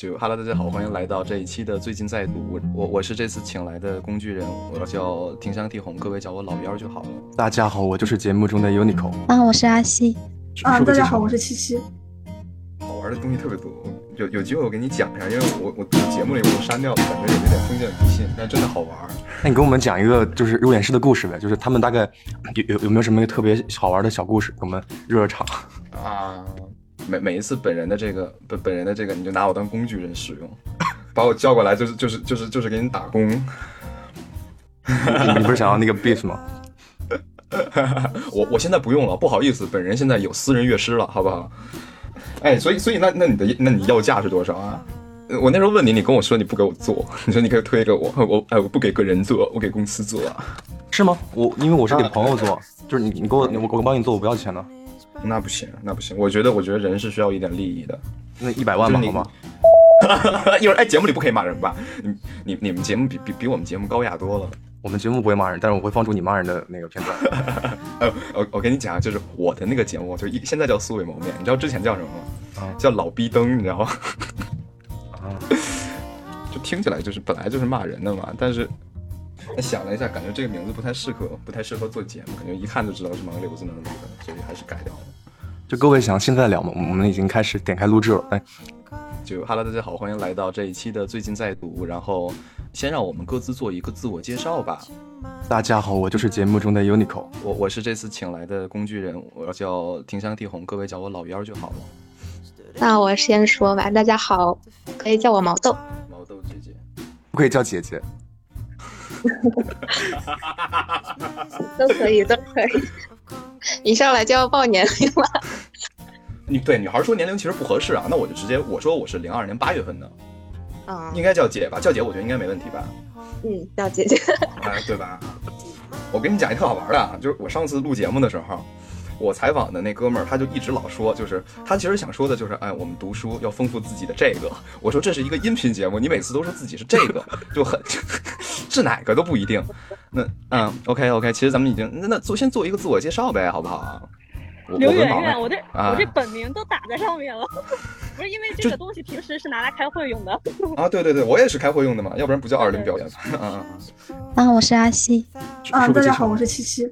就哈喽，大家好，欢迎来到这一期的最近在读。我我我是这次请来的工具人，我叫庭香地红，各位叫我老幺就好了。大家好，我就是节目中的 Unico。啊，我是阿西。啊，大家好，我是七七。好玩的东西特别多，有有机会我给你讲一下，因为我我节目里我都删掉了，感觉有点封建迷信，但真的好玩。那你给我们讲一个就是入殓师的故事呗，就是他们大概有有有没有什么特别好玩的小故事，给我们热热场啊。每每一次本人的这个本本人的这个，你就拿我当工具人使用，把我叫过来就是就是就是就是给你打工。你不是想要那个 beef 吗？我我现在不用了，不好意思，本人现在有私人乐师了，好不好？哎，所以所以那那你的那你要价是多少啊？我那时候问你，你跟我说你不给我做，你说你可以推给我，我哎我不给个人做，我给公司做，是吗？我因为我是给朋友做，就是你你给我我我帮你做，我不要钱的。那不行，那不行。我觉得，我觉得人是需要一点利益的。那一百万嘛，好吗？一会儿哎，节目里不可以骂人吧？你你你们节目比比比我们节目高雅多了。我们节目不会骂人，但是我会放出你骂人的那个片段。呃，我我跟你讲，就是我的那个节目，就一现在叫素未谋面，你知道之前叫什么吗？啊，叫老逼灯，你知道吗？啊，就听起来就是本来就是骂人的嘛，但是。想了一下，感觉这个名字不太适合，不太适合做节目，感觉一看就知道是盲流子弄的，所以还是改掉了。就各位想现在聊吗？我们已经开始点开录制了。哎，就哈喽，大家好，欢迎来到这一期的最近在读。然后先让我们各自做一个自我介绍吧。大家好，我就是节目中的 Unico，我我是这次请来的工具人，我叫庭香地红，各位叫我老幺就好了。那我先说吧，大家好，可以叫我毛豆。毛豆姐姐，不可以叫姐姐。都可以，都可以。一上来就要报年龄了。你 对女孩说年龄其实不合适啊，那我就直接我说我是零二年八月份的，啊，应该叫姐吧？叫姐，我觉得应该没问题吧？嗯，叫姐姐。哎，对吧？我跟你讲一特好玩的啊，就是我上次录节目的时候。我采访的那哥们儿，他就一直老说，就是他其实想说的就是，哎，我们读书要丰富自己的这个。我说这是一个音频节目，你每次都说自己是这个，就很是哪个都不一定。那嗯，OK OK，其实咱们已经那那做先做一个自我介绍呗，好不好？刘媛媛，我这我这本名都打在上面了，不是因为这个东西平时是拿来开会用的啊？对对对，我也是开会用的嘛，要不然不叫二零表演。啊啊，我是阿西。啊，大家好，我是七七。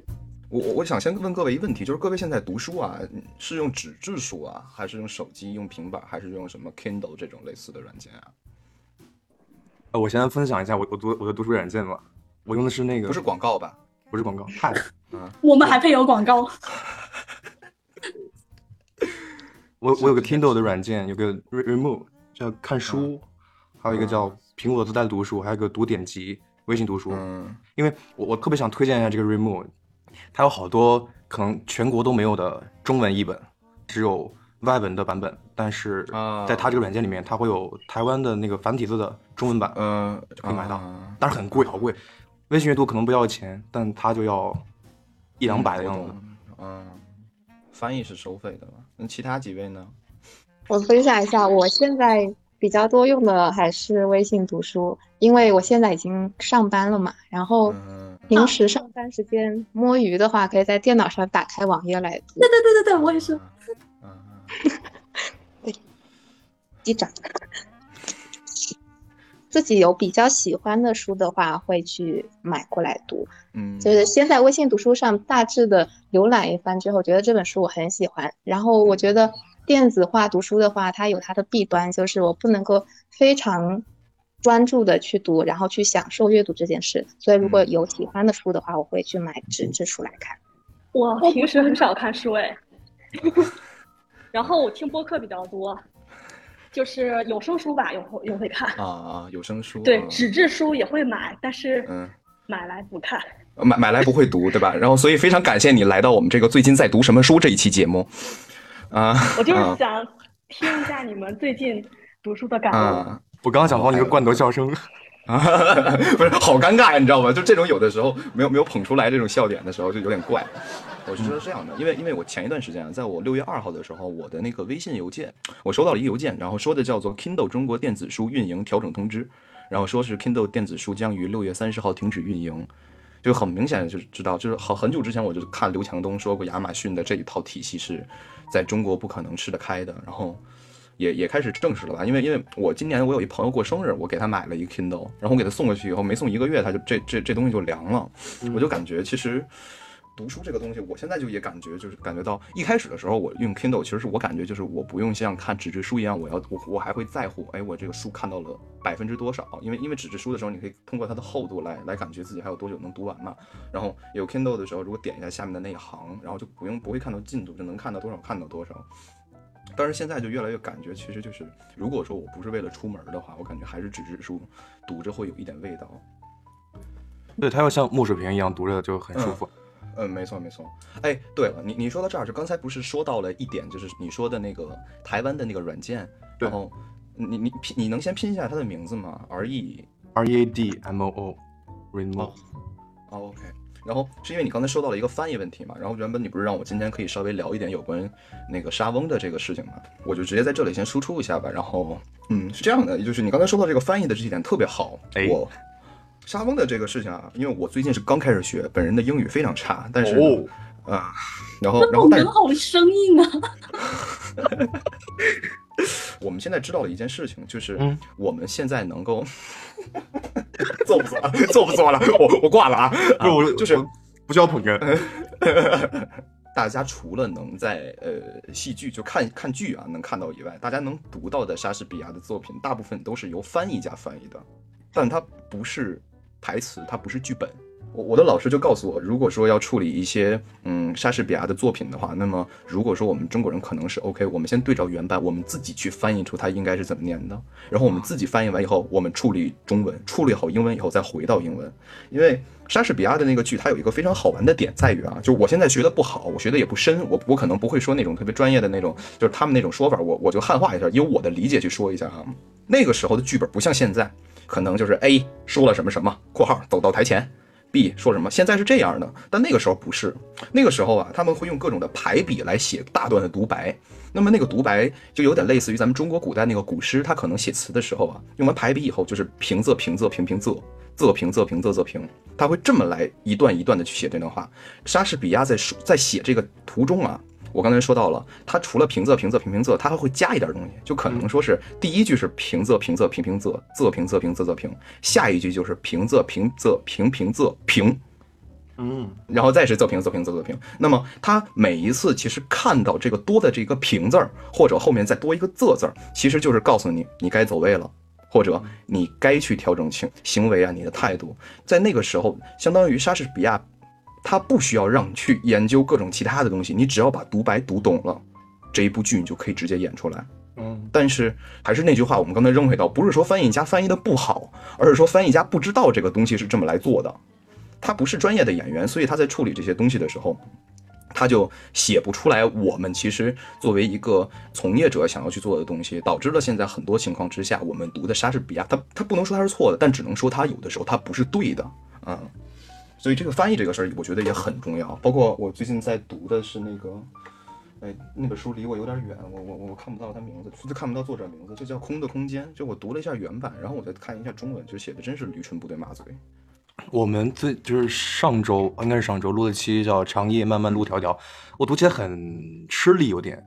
我我我想先问各位一个问题，就是各位现在读书啊，是用纸质书啊，还是用手机、用平板，还是用什么 Kindle 这种类似的软件啊？呃，我先分享一下我我读我的读书软件吧，我用的是那个，不是广告吧？不是广告，嗨，嗯，我们还配有广告。我我有个 Kindle 的软件，有个 Remove 叫看书，还有一个叫苹果自带读书，还有一个读典籍微信读书。嗯，因为我我特别想推荐一下这个 Remove。它有好多可能全国都没有的中文译本，只有外文的版本。但是在它这个软件里面，它会有台湾的那个繁体字的中文版，嗯，可以买到。但是很贵，好贵。微信阅读可能不要钱，但它就要一两百的样子。嗯，翻译是收费的那其他几位呢？我分享一下，我现在比较多用的还是微信读书，因为我现在已经上班了嘛，然后。平时上班时间摸鱼的话，可以在电脑上打开网页来读。对对对对对，我也是。嗯，对，机长。自己有比较喜欢的书的话，会去买过来读。嗯，就是先在微信读书上大致的浏览一番之后，觉得这本书我很喜欢。然后我觉得电子化读书的话，它有它的弊端，就是我不能够非常。专注的去读，然后去享受阅读这件事。所以，如果有喜欢的书的话，我会去买纸质书来看。我平时很少看书哎，然后我听播客比较多，就是有声书吧，有有会看啊啊，有声书对纸质书也会买，但是嗯，买来不看，买买来不会读，对吧？然后，所以非常感谢你来到我们这个最近在读什么书这一期节目啊。我就是想听一下你们最近读书的感悟。我刚刚想放一个罐头笑声，啊，不是，好尴尬呀，你知道吗？就这种有的时候没有没有捧出来这种笑点的时候，就有点怪。我是觉得这样的，因为因为我前一段时间啊，在我六月二号的时候，我的那个微信邮件，我收到了一个邮件，然后说的叫做 Kindle 中国电子书运营调整通知，然后说是 Kindle 电子书将于六月三十号停止运营，就很明显就知道，就是很很久之前我就看刘强东说过，亚马逊的这一套体系是在中国不可能吃得开的，然后。也也开始正式了吧？因为因为我今年我有一朋友过生日，我给他买了一个 Kindle，然后我给他送过去以后，没送一个月，他就这这这东西就凉了。我就感觉其实读书这个东西，我现在就也感觉就是感觉到一开始的时候，我用 Kindle，其实是我感觉就是我不用像看纸质书一样，我要我我还会在乎，哎，我这个书看到了百分之多少？因为因为纸质书的时候，你可以通过它的厚度来来感觉自己还有多久能读完嘛。然后有 Kindle 的时候，如果点一下下面的那一行，然后就不用不会看到进度，就能看到多少看到多少。但是现在就越来越感觉，其实就是如果说我不是为了出门的话，我感觉还是纸质书读着会有一点味道。对，它要像墨水瓶一样读着就很舒服。嗯，没错没错。哎，对了，你你说到这儿，就刚才不是说到了一点，就是你说的那个台湾的那个软件，然后你你拼，你能先拼一下它的名字吗？R E R E A D M O O，Readmoo。哦，OK。然后是因为你刚才说到了一个翻译问题嘛，然后原本你不是让我今天可以稍微聊一点有关那个沙翁的这个事情嘛，我就直接在这里先输出一下吧。然后，嗯，是这样的，就是你刚才说到这个翻译的这一点特别好。哎，我沙翁的这个事情啊，因为我最近是刚开始学，本人的英语非常差，但是啊，然后然后但是好生硬啊。我们现在知道了一件事情，就是我们现在能够 做不做了，做不做了，我我挂了啊！不，我就是不需要捧哏。大家除了能在呃戏剧就看看剧啊能看到以外，大家能读到的莎士比亚的作品，大部分都是由翻译家翻译的，但它不是台词，它不是剧本。我我的老师就告诉我，如果说要处理一些嗯莎士比亚的作品的话，那么如果说我们中国人可能是 OK，我们先对照原版，我们自己去翻译出它应该是怎么念的，然后我们自己翻译完以后，我们处理中文，处理好英文以后再回到英文。因为莎士比亚的那个剧，它有一个非常好玩的点在于啊，就我现在学的不好，我学的也不深，我我可能不会说那种特别专业的那种，就是他们那种说法，我我就汉化一下，以我的理解去说一下啊。那个时候的剧本不像现在，可能就是 A 说了什么什么（括号走到台前）。B 说什么？现在是这样的，但那个时候不是。那个时候啊，他们会用各种的排比来写大段的独白。那么那个独白就有点类似于咱们中国古代那个古诗，他可能写词的时候啊，用完排比以后就是平仄平仄平平仄，仄平仄平仄仄平，他会这么来一段一段的去写这段话。莎士比亚在在写这个途中啊。我刚才说到了，它除了平仄平仄平平仄，它还会加一点东西，就可能说是第一句是平仄平仄平平仄，仄平仄平仄仄平，下一句就是平仄平仄平平仄平，嗯，然后再是仄平仄平仄仄平。那么它每一次其实看到这个多的这个平字儿，或者后面再多一个仄字儿，其实就是告诉你你该走位了，或者你该去调整行行为啊，你的态度。在那个时候，相当于莎士比亚。他不需要让你去研究各种其他的东西，你只要把独白读懂了，这一部剧你就可以直接演出来。嗯，但是还是那句话，我们刚才扔回到，不是说翻译家翻译的不好，而是说翻译家不知道这个东西是这么来做的。他不是专业的演员，所以他在处理这些东西的时候，他就写不出来。我们其实作为一个从业者想要去做的东西，导致了现在很多情况之下，我们读的莎士比亚，他他不能说他是错的，但只能说他有的时候他不是对的。啊。所以这个翻译这个事儿，我觉得也很重要。包括我最近在读的是那个，哎，那本书离我有点远，我我我看不到它名字，就看不到作者名字，就叫《空的空间》。就我读了一下原版，然后我再看一下中文，就写的真是驴唇不对马嘴。我们最就是上周，应该是上周录的期叫《长夜漫漫路迢迢》，我读起来很吃力，有点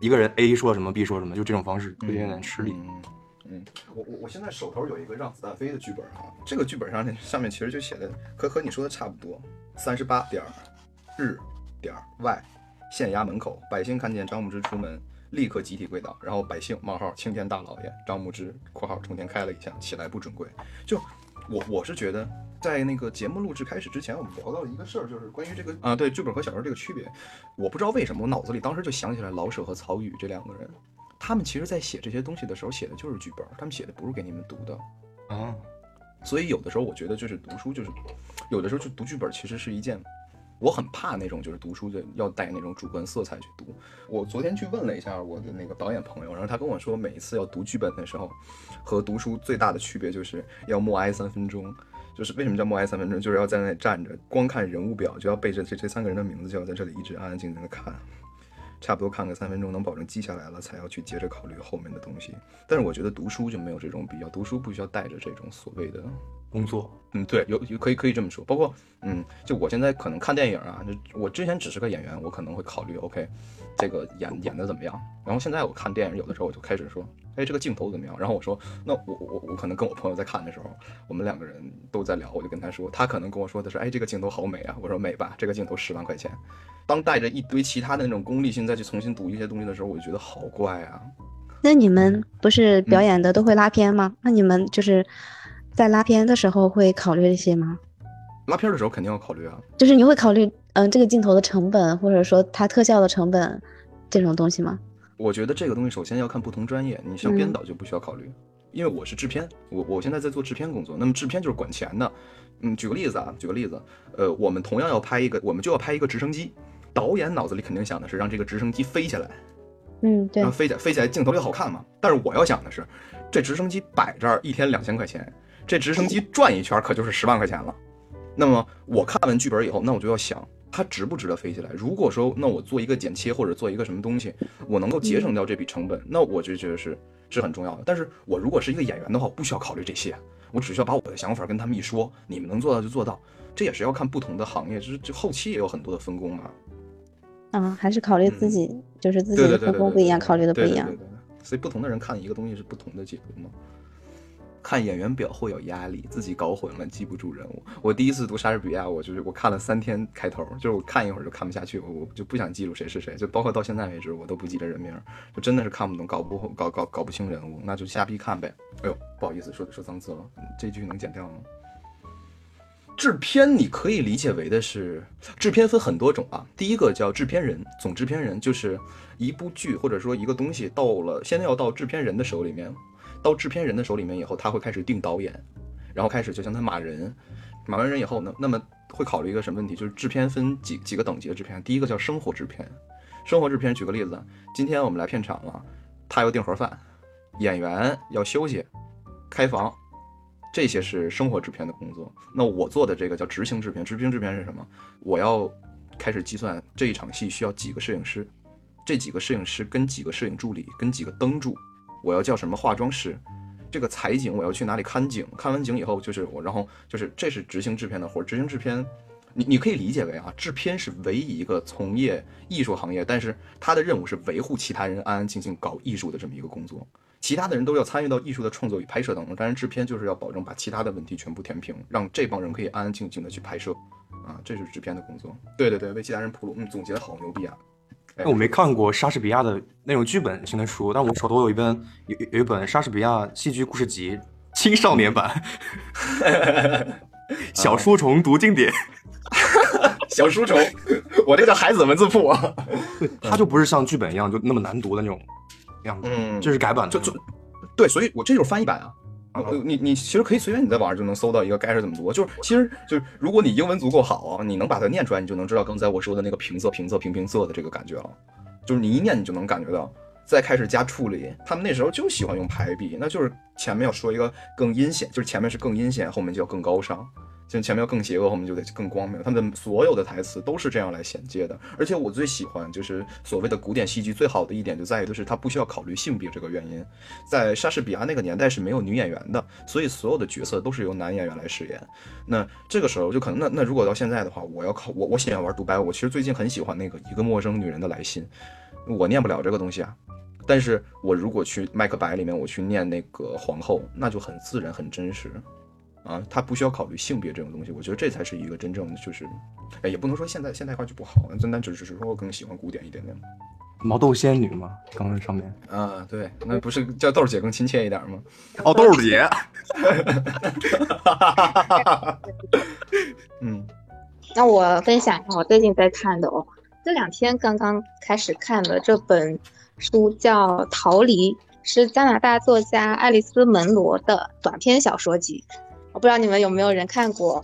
一个人 A 说什么 B 说什么，就这种方式有点点吃力。嗯，我我我现在手头有一个让子弹飞的剧本啊，这个剧本上那上面其实就写的和和你说的差不多，三十八点日点外县衙门口，百姓看见张牧之出门，立刻集体跪倒，然后百姓冒号青天大老爷张牧之括号冲天开了一下，起来不准跪。就我我是觉得，在那个节目录制开始之前，我们聊到了一个事儿，就是关于这个啊，对剧本和小说这个区别，我不知道为什么我脑子里当时就想起来老舍和曹禺这两个人。他们其实，在写这些东西的时候，写的就是剧本，他们写的不是给你们读的啊。所以有的时候，我觉得就是读书，就是有的时候就读剧本，其实是一件我很怕那种，就是读书的要带那种主观色彩去读。我昨天去问了一下我的那个导演朋友，然后他跟我说，每一次要读剧本的时候，和读书最大的区别就是要默哀三分钟。就是为什么叫默哀三分钟，就是要在那里站着，光看人物表，就要背着这这三个人的名字，就要在这里一直安安静静的看。差不多看个三分钟，能保证记下来了，才要去接着考虑后面的东西。但是我觉得读书就没有这种必要，读书不需要带着这种所谓的工作。嗯，对，有有可以可以这么说。包括嗯，就我现在可能看电影啊，就我之前只是个演员，我可能会考虑 OK，这个演演的怎么样。然后现在我看电影，有的时候我就开始说，哎，这个镜头怎么样？然后我说，那我我我可能跟我朋友在看的时候，我们两个人都在聊，我就跟他说，他可能跟我说的是，哎，这个镜头好美啊。我说美吧，这个镜头十万块钱。当带着一堆其他的那种功利性再去重新读一些东西的时候，我就觉得好怪啊。那你们不是表演的都会拉片吗？那你们就是在拉片的时候会考虑这些吗？拉片的时候肯定要考虑啊，就是你会考虑，嗯，这个镜头的成本，或者说它特效的成本这种东西吗？我觉得这个东西首先要看不同专业，你像编导就不需要考虑，因为我是制片，我我现在在做制片工作，那么制片就是管钱的。嗯，举个例子啊，举个例子，呃，我们同样要拍一个，我们就要拍一个直升机，导演脑子里肯定想的是让这个直升机飞起来。嗯，对，然后飞起来，飞起来镜头里好看嘛。但是我要想的是，这直升机摆这儿一天两千块钱，这直升机转一圈可就是十万块钱了。那么我看完剧本以后，那我就要想，它值不值得飞起来？如果说，那我做一个剪切或者做一个什么东西，我能够节省掉这笔成本，那我就觉得是是很重要的。但是我如果是一个演员的话，我不需要考虑这些，我只需要把我的想法跟他们一说，你们能做到就做到。这也是要看不同的行业，就是就后期也有很多的分工嘛。啊，还是考虑自己，就是自己的分工不一样，考虑的不一样。所以不同的人看一个东西是不同的解读嘛。看演员表会有压力，自己搞混了记不住人物。我第一次读莎士比亚，我就是我看了三天开头，就是我看一会儿就看不下去，我我就不想记住谁是谁，就包括到现在为止我都不记得人名，就真的是看不懂，搞不搞搞搞不清人物，那就瞎逼看呗。哎呦，不好意思，说说脏字了，这句能剪掉吗？制片你可以理解为的是，制片分很多种啊。第一个叫制片人，总制片人就是一部剧或者说一个东西到了，现在要到制片人的手里面。到制片人的手里面以后，他会开始定导演，然后开始就像他码人，码完人以后呢，那么会考虑一个什么问题？就是制片分几几个等级的制片，第一个叫生活制片，生活制片举个例子，今天我们来片场了，他要订盒饭，演员要休息，开房，这些是生活制片的工作。那我做的这个叫执行制片，执行制片是什么？我要开始计算这一场戏需要几个摄影师，这几个摄影师跟几个摄影助理跟几个灯柱。我要叫什么化妆师？这个采景我要去哪里看景？看完景以后就是我，然后就是这是执行制片的活。执行制片，你你可以理解为啊，制片是唯一一个从业艺术行业，但是他的任务是维护其他人安安静静搞艺术的这么一个工作。其他的人都要参与到艺术的创作与拍摄当中，但是制片就是要保证把其他的问题全部填平，让这帮人可以安安静静的去拍摄。啊，这是制片的工作。对对对，为其他人铺路。嗯，总结的好牛逼啊！我没看过莎士比亚的那种剧本型的书，但我手头有一本有有一本莎士比亚戏剧故事集青少年版，小书虫读经典，小书虫，我这叫孩子文字铺啊，它就不是像剧本一样就那么难读的那种样子，嗯，这是改版的，就就对，所以我这就是翻译版啊。你你其实可以随便你在网上就能搜到一个该是怎么读，就是其实就是如果你英文足够好，你能把它念出来，你就能知道刚才我说的那个平仄平仄平平仄的这个感觉了，就是你一念你就能感觉到，再开始加处理，他们那时候就喜欢用排比，那就是前面要说一个更阴险，就是前面是更阴险，后面就要更高尚。就前面要更邪恶，后面就得更光明。他们的所有的台词都是这样来衔接的。而且我最喜欢就是所谓的古典戏剧最好的一点就在于，就是它不需要考虑性别这个原因。在莎士比亚那个年代是没有女演员的，所以所有的角色都是由男演员来饰演。那这个时候就可能，那那如果到现在的话，我要考我我喜欢玩独白。我其实最近很喜欢那个一个陌生女人的来信，我念不了这个东西啊。但是我如果去麦克白里面我去念那个皇后，那就很自然很真实。啊，他不需要考虑性别这种东西，我觉得这才是一个真正的，就是，哎，也不能说现在现代化就不好，真单只是说我更喜欢古典一点点。毛豆仙女嘛？刚刚上面啊，对，那不是叫豆姐更亲切一点吗？哦，豆姐。嗯，那我分享一下我最近在看的哦，这两天刚刚开始看的这本书叫《逃离》。是加拿大作家爱丽丝·门罗的短篇小说集，我不知道你们有没有人看过。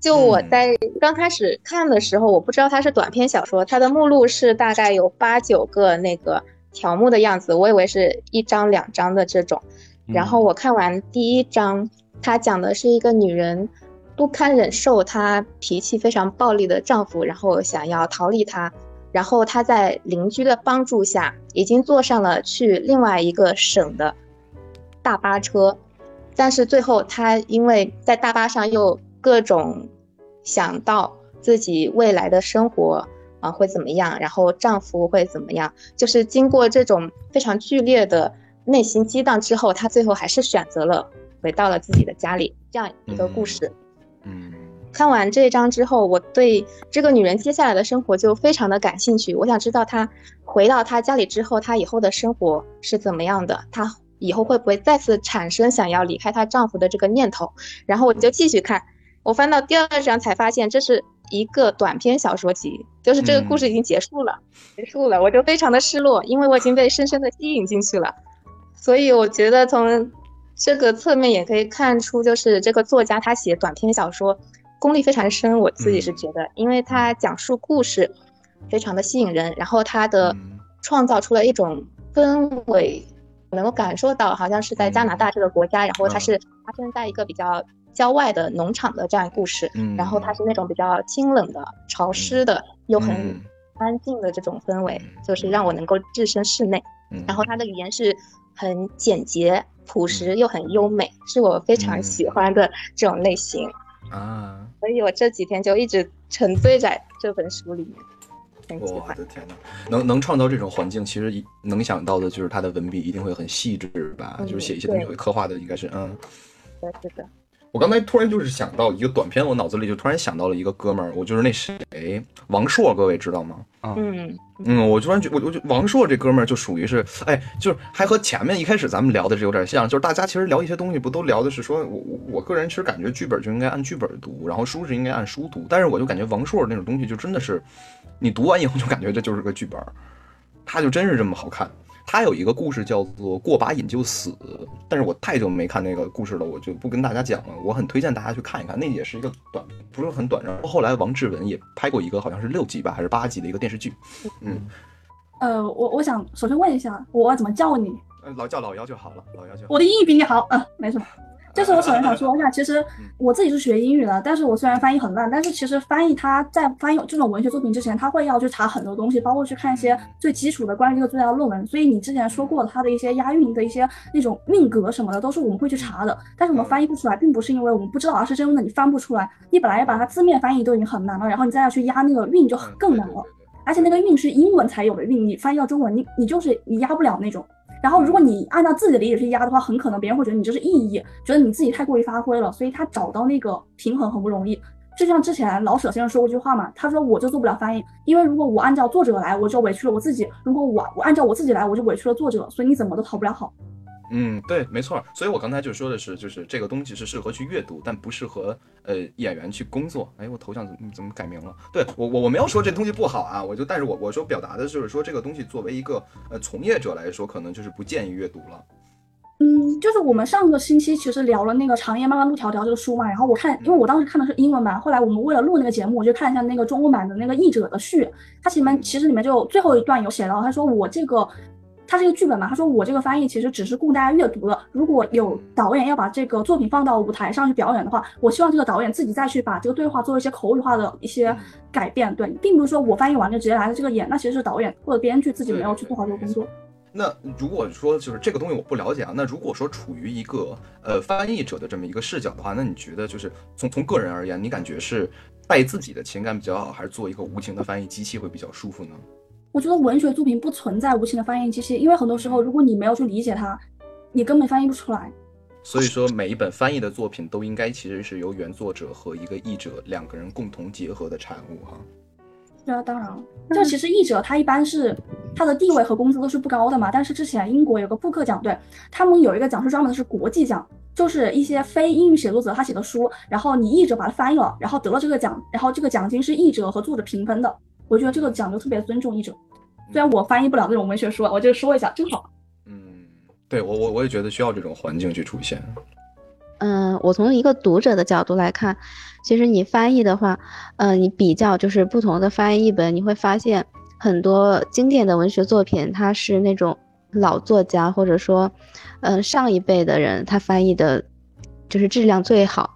就我在刚开始看的时候，我不知道它是短篇小说，它的目录是大概有八九个那个条目的样子，我以为是一章两章的这种。然后我看完第一章，它讲的是一个女人不堪忍受她脾气非常暴力的丈夫，然后想要逃离他。然后她在邻居的帮助下，已经坐上了去另外一个省的大巴车。但是最后她因为在大巴上又各种想到自己未来的生活啊会怎么样，然后丈夫会怎么样，就是经过这种非常剧烈的内心激荡之后，她最后还是选择了回到了自己的家里，这样一个故事。嗯看完这一章之后，我对这个女人接下来的生活就非常的感兴趣。我想知道她回到她家里之后，她以后的生活是怎么样的，她以后会不会再次产生想要离开她丈夫的这个念头。然后我就继续看，我翻到第二章才发现这是一个短篇小说集，就是这个故事已经结束了，结束了，我就非常的失落，因为我已经被深深的吸引进去了。所以我觉得从这个侧面也可以看出，就是这个作家他写短篇小说。功力非常深，我自己是觉得，因为他讲述故事非常的吸引人，然后他的创造出了一种氛围，能够感受到好像是在加拿大这个国家，然后它是发生在一个比较郊外的农场的这样一个故事，然后它是那种比较清冷的、潮湿的又很安静的这种氛围，就是让我能够置身室内。然后它的语言是很简洁、朴实又很优美，是我非常喜欢的这种类型。啊，所以我这几天就一直沉醉在这本书里面，我的天哪，能能创造这种环境，其实能想到的就是他的文笔一定会很细致吧，就是写一些东西会刻画的应该是嗯，对是的。我刚才突然就是想到一个短片，我脑子里就突然想到了一个哥们儿，我就是那谁王朔，各位知道吗？嗯嗯，我突然觉我我就王朔这哥们儿就属于是，哎，就是还和前面一开始咱们聊的是有点像，就是大家其实聊一些东西不都聊的是说我我个人其实感觉剧本就应该按剧本读，然后书是应该按书读，但是我就感觉王朔那种东西就真的是，你读完以后就感觉这就是个剧本，他就真是这么好看。他有一个故事叫做“过把瘾就死”，但是我太久没看那个故事了，我就不跟大家讲了。我很推荐大家去看一看，那也是一个短，不是很短。然后后来王志文也拍过一个好像是六集吧，还是八集的一个电视剧。嗯，呃，我我想首先问一下，我要怎么叫你？老叫老姚就好了，老姚就好。我的英语比你好，嗯，没什么。就是我首先想说一下，其实我自己是学英语的，但是我虽然翻译很烂，但是其实翻译它在翻译这种文学作品之前，他会要去查很多东西，包括去看一些最基础的关于这个作家的论文。所以你之前说过他的一些押韵的一些那种韵格什么的，都是我们会去查的。但是我们翻译不出来，并不是因为我们不知道，而是真的你翻不出来。你本来要把它字面翻译都已经很难了，然后你再要去押那个韵就更难了。而且那个韵是英文才有的韵，你翻译到中文，你你就是你压不了那种。然后，如果你按照自己的理解去压的话，很可能别人会觉得你这是意义，觉得你自己太过于发挥了，所以他找到那个平衡很不容易。就像之前老舍先生说过一句话嘛，他说我就做不了翻译，因为如果我按照作者来，我就委屈了我自己；如果我我按照我自己来，我就委屈了作者。所以你怎么都讨不了好。嗯，对，没错。所以我刚才就说的是，就是这个东西是适合去阅读，但不适合呃演员去工作。哎，我头像怎么怎么改名了？对我我我没有说这东西不好啊，我就但是我我说表达的就是说这个东西作为一个呃从业者来说，可能就是不建议阅读了。嗯，就是我们上个星期其实聊了那个《长夜漫漫路迢迢》这个书嘛，然后我看，因为我当时看的是英文版，后来我们为了录那个节目，我就看一下那个中文版的那个译者的序，它里面其实里面就最后一段有写到，他说我这个。他是一个剧本嘛？他说我这个翻译其实只是供大家阅读的。如果有导演要把这个作品放到舞台上去表演的话，我希望这个导演自己再去把这个对话做一些口语化的一些改变。对，并不是说我翻译完就直接来了这个演，那其实是导演或者编剧自己没有去做好这个工作。那如果说就是这个东西我不了解啊，那如果说处于一个呃翻译者的这么一个视角的话，那你觉得就是从从个人而言，你感觉是带自己的情感比较好，还是做一个无情的翻译机器会比较舒服呢？我觉得文学作品不存在无情的翻译机器，因为很多时候，如果你没有去理解它，你根本翻译不出来。所以说，每一本翻译的作品都应该其实是由原作者和一个译者两个人共同结合的产物哈。对啊，当然了，就其实译者他一般是他的地位和工资都是不高的嘛。但是之前英国有个布克奖，对他们有一个奖是专门的是国际奖，就是一些非英语写作者他写的书，然后你译者把它翻译了，然后得了这个奖，然后这个奖金是译者和作者平分的。我觉得这个奖就特别尊重译者，虽然我翻译不了那种文学书，我就说一下，正好。嗯，对我我我也觉得需要这种环境去出现。嗯，我从一个读者的角度来看，其实你翻译的话，嗯，你比较就是不同的翻译译本，你会发现很多经典的文学作品，它是那种老作家或者说，嗯，上一辈的人他翻译的，就是质量最好。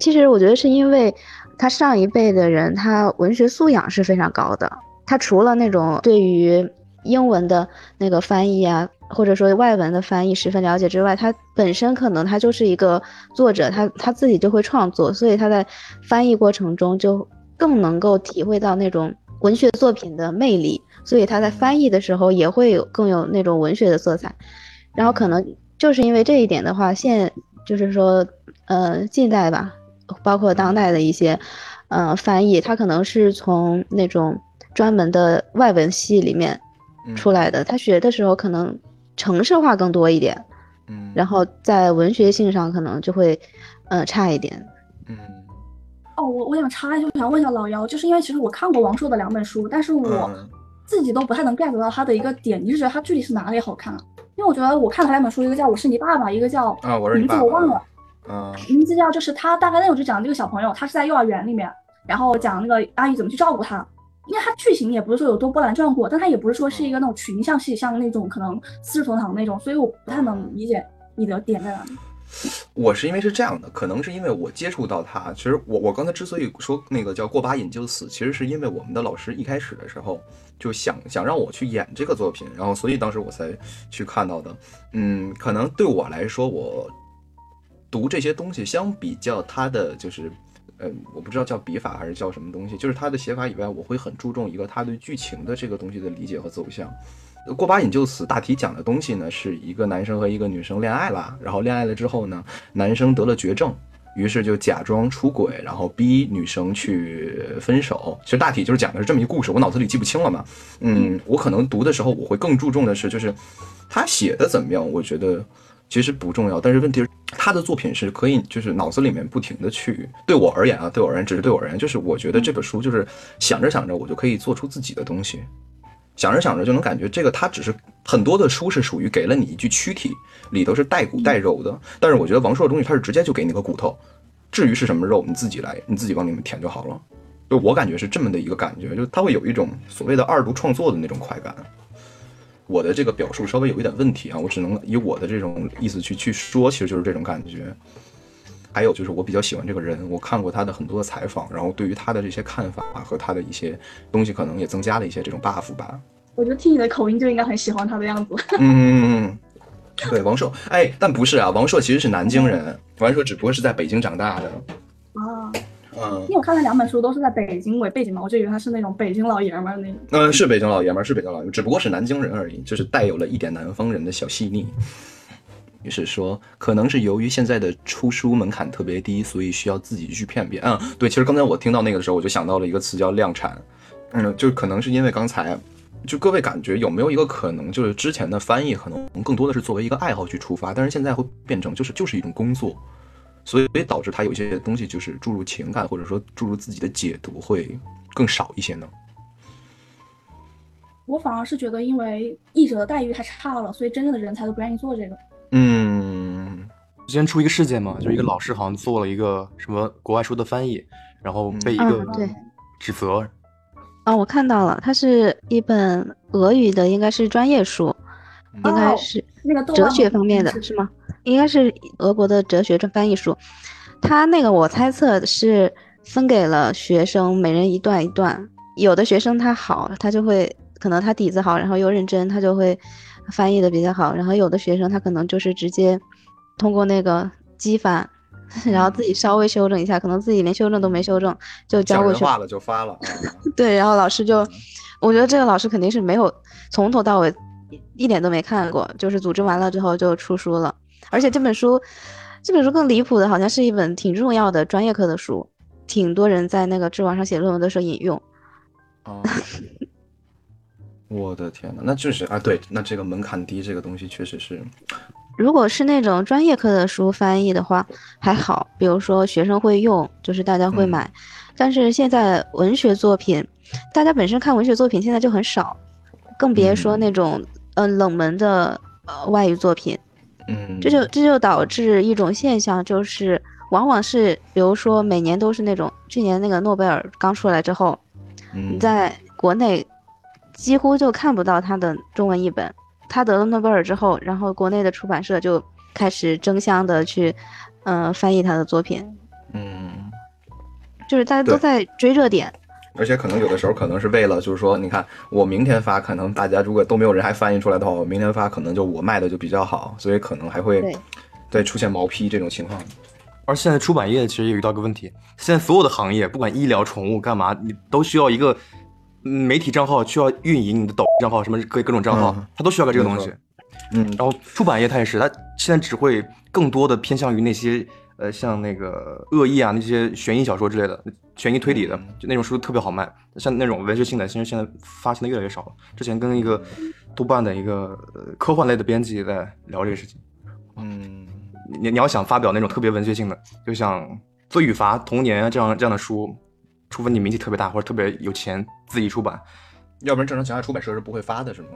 其实我觉得是因为。他上一辈的人，他文学素养是非常高的。他除了那种对于英文的那个翻译啊，或者说外文的翻译十分了解之外，他本身可能他就是一个作者，他他自己就会创作，所以他在翻译过程中就更能够体会到那种文学作品的魅力，所以他在翻译的时候也会有更有那种文学的色彩。然后可能就是因为这一点的话，现就是说呃近代吧，包括当代的一些呃翻译，他可能是从那种专门的外文系里面。出来的，他学的时候可能城市化更多一点，嗯，然后在文学性上可能就会，呃，差一点，嗯。哦，我我想插一句，我想问一下老姚，就是因为其实我看过王朔的两本书，但是我自己都不太能 get 到他的一个点，你是觉得他具体是哪里好看？因为我觉得我看了两本书，一个叫《我是你爸爸》，一个叫啊，我是名字我忘了，嗯，名字叫就是他大概内容就讲这个小朋友，他是在幼儿园里面，然后讲那个阿姨怎么去照顾他。因为它剧情也不是说有多波澜壮阔，但它也不是说是一个那种群像戏，像那种可能《四世同堂》那种，所以我不太能理解你的点在哪里。我是因为是这样的，可能是因为我接触到他，其实我我刚才之所以说那个叫过把瘾就死，其实是因为我们的老师一开始的时候就想想让我去演这个作品，然后所以当时我才去看到的。嗯，可能对我来说，我读这些东西相比较他的就是。嗯，我不知道叫笔法还是叫什么东西，就是他的写法以外，我会很注重一个他对剧情的这个东西的理解和走向。过把瘾就死，大体讲的东西呢，是一个男生和一个女生恋爱了，然后恋爱了之后呢，男生得了绝症，于是就假装出轨，然后逼女生去分手。其实大体就是讲的是这么一故事，我脑子里记不清了嘛。嗯，我可能读的时候，我会更注重的是，就是他写的怎么样，我觉得。其实不重要，但是问题是他的作品是可以，就是脑子里面不停的去。对我而言啊，对我而言，只是对我而言，就是我觉得这本书就是想着想着，我就可以做出自己的东西，想着想着就能感觉这个他只是很多的书是属于给了你一具躯体，里头是带骨带肉的，但是我觉得王朔的东西他是直接就给你个骨头，至于是什么肉，你自己来，你自己往里面填就好了。就我感觉是这么的一个感觉，就他会有一种所谓的二度创作的那种快感。我的这个表述稍微有一点问题啊，我只能以我的这种意思去去说，其实就是这种感觉。还有就是我比较喜欢这个人，我看过他的很多的采访，然后对于他的这些看法和他的一些东西，可能也增加了一些这种 buff 吧。我觉得听你的口音就应该很喜欢他的样子。嗯，对，王朔，哎，但不是啊，王朔其实是南京人，王朔只不过是在北京长大的。啊。嗯，因为我看了两本书都是在北京为背景嘛，我就以为他是那种北京老爷们儿那种。嗯，是北京老爷们儿，是北京老爷们儿，只不过是南京人而已，就是带有了一点南方人的小细腻。于是说，可能是由于现在的出书门槛特别低，所以需要自己去骗别人。嗯，对，其实刚才我听到那个的时候，我就想到了一个词叫量产。嗯，就可能是因为刚才，就各位感觉有没有一个可能，就是之前的翻译可能更多的是作为一个爱好去出发，但是现在会变成就是就是一种工作。所以导致他有些东西就是注入情感，或者说注入自己的解读会更少一些呢。我反而是觉得，因为译者的待遇太差了，所以真正的人才都不愿意做这个。嗯，之前出一个事件嘛，就是一个老师好像做了一个什么国外书的翻译，然后被一个指责。啊，我看到了，它是一本俄语的，应该是专业书，应该是那个哲学方面的是吗？应该是俄国的哲学这翻译书，他那个我猜测是分给了学生，每人一段一段。有的学生他好，他就会可能他底子好，然后又认真，他就会翻译的比较好。然后有的学生他可能就是直接通过那个机翻，然后自己稍微修正一下，可能自己连修正都没修正就交过去了就发了。对，然后老师就，我觉得这个老师肯定是没有从头到尾一点都没看过，就是组织完了之后就出书了。而且这本书，这本书更离谱的，好像是一本挺重要的专业课的书，挺多人在那个知网上写论文的时候引用。哦，我的天呐，那就是啊，对，那这个门槛低，这个东西确实是。如果是那种专业课的书翻译的话，还好，比如说学生会用，就是大家会买。但是现在文学作品，大家本身看文学作品现在就很少，更别说那种嗯冷门的呃外语作品。嗯，这就这就导致一种现象，就是往往是，比如说每年都是那种，去年那个诺贝尔刚出来之后，你在国内几乎就看不到他的中文译本。他得了诺贝尔之后，然后国内的出版社就开始争相的去，嗯，翻译他的作品。嗯，就是大家都在追热点，而且可能有的时候可能是为了，就是说，你看我明天发，可能大家如果都没有人还翻译出来的话，我明天发可能就我卖的就比较好，所以可能还会对出现毛坯这种情况。而现在出版业其实也遇到个问题，现在所有的行业，不管医疗、宠物干嘛，你都需要一个媒体账号，需要运营你的抖账号，什么各各种账号，它都需要个这个东西。嗯，然后出版业它也是，它现在只会更多的偏向于那些呃，像那个恶意啊，那些悬疑小说之类的，悬疑推理的，就那种书特别好卖。像那种文学性的，其实现在发行的越来越少了。之前跟一个豆瓣的一个科幻类的编辑在聊这个事情。嗯。你你要想发表那种特别文学性的，就像《罪与罚》《童年》啊这样这样的书，除非你名气特别大或者特别有钱自己出版，要不然正常情况下出版社是不会发的，是吗？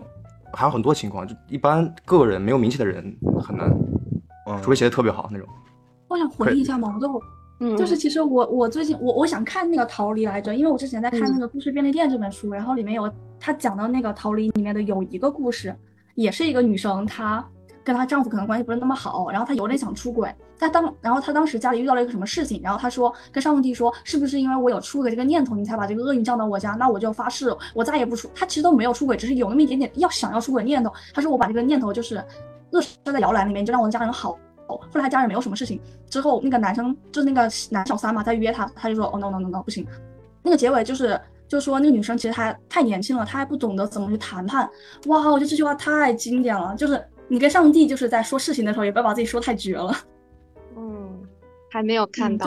还有很多情况，就一般个人没有名气的人很难，除非写的特别好那种。我想回忆一下毛豆，嗯，就是其实我我最近我我想看那个《逃离》来着，因为我之前在看那个《故事便利店》这本书，然后里面有他讲到那个《逃离》里面的有一个故事，也是一个女生她。跟她丈夫可能关系不是那么好，然后她有点想出轨。她当，然后她当时家里遇到了一个什么事情，然后她说跟上帝说，是不是因为我有出轨这个念头，你才把这个厄运降到我家？那我就发誓，我再也不出。她其实都没有出轨，只是有那么一点点要想要出轨念头。她说我把这个念头就是扼杀在摇篮里面，就让我的家人好。后来他家人没有什么事情，之后那个男生就是那个男小三嘛，在约她，他就说哦 no no no no 不行。那个结尾就是就是说那个女生其实她太年轻了，她还不懂得怎么去谈判。哇，我觉得这句话太经典了，就是。你跟上帝就是在说事情的时候，也不要把自己说太绝了。嗯，还没有看到，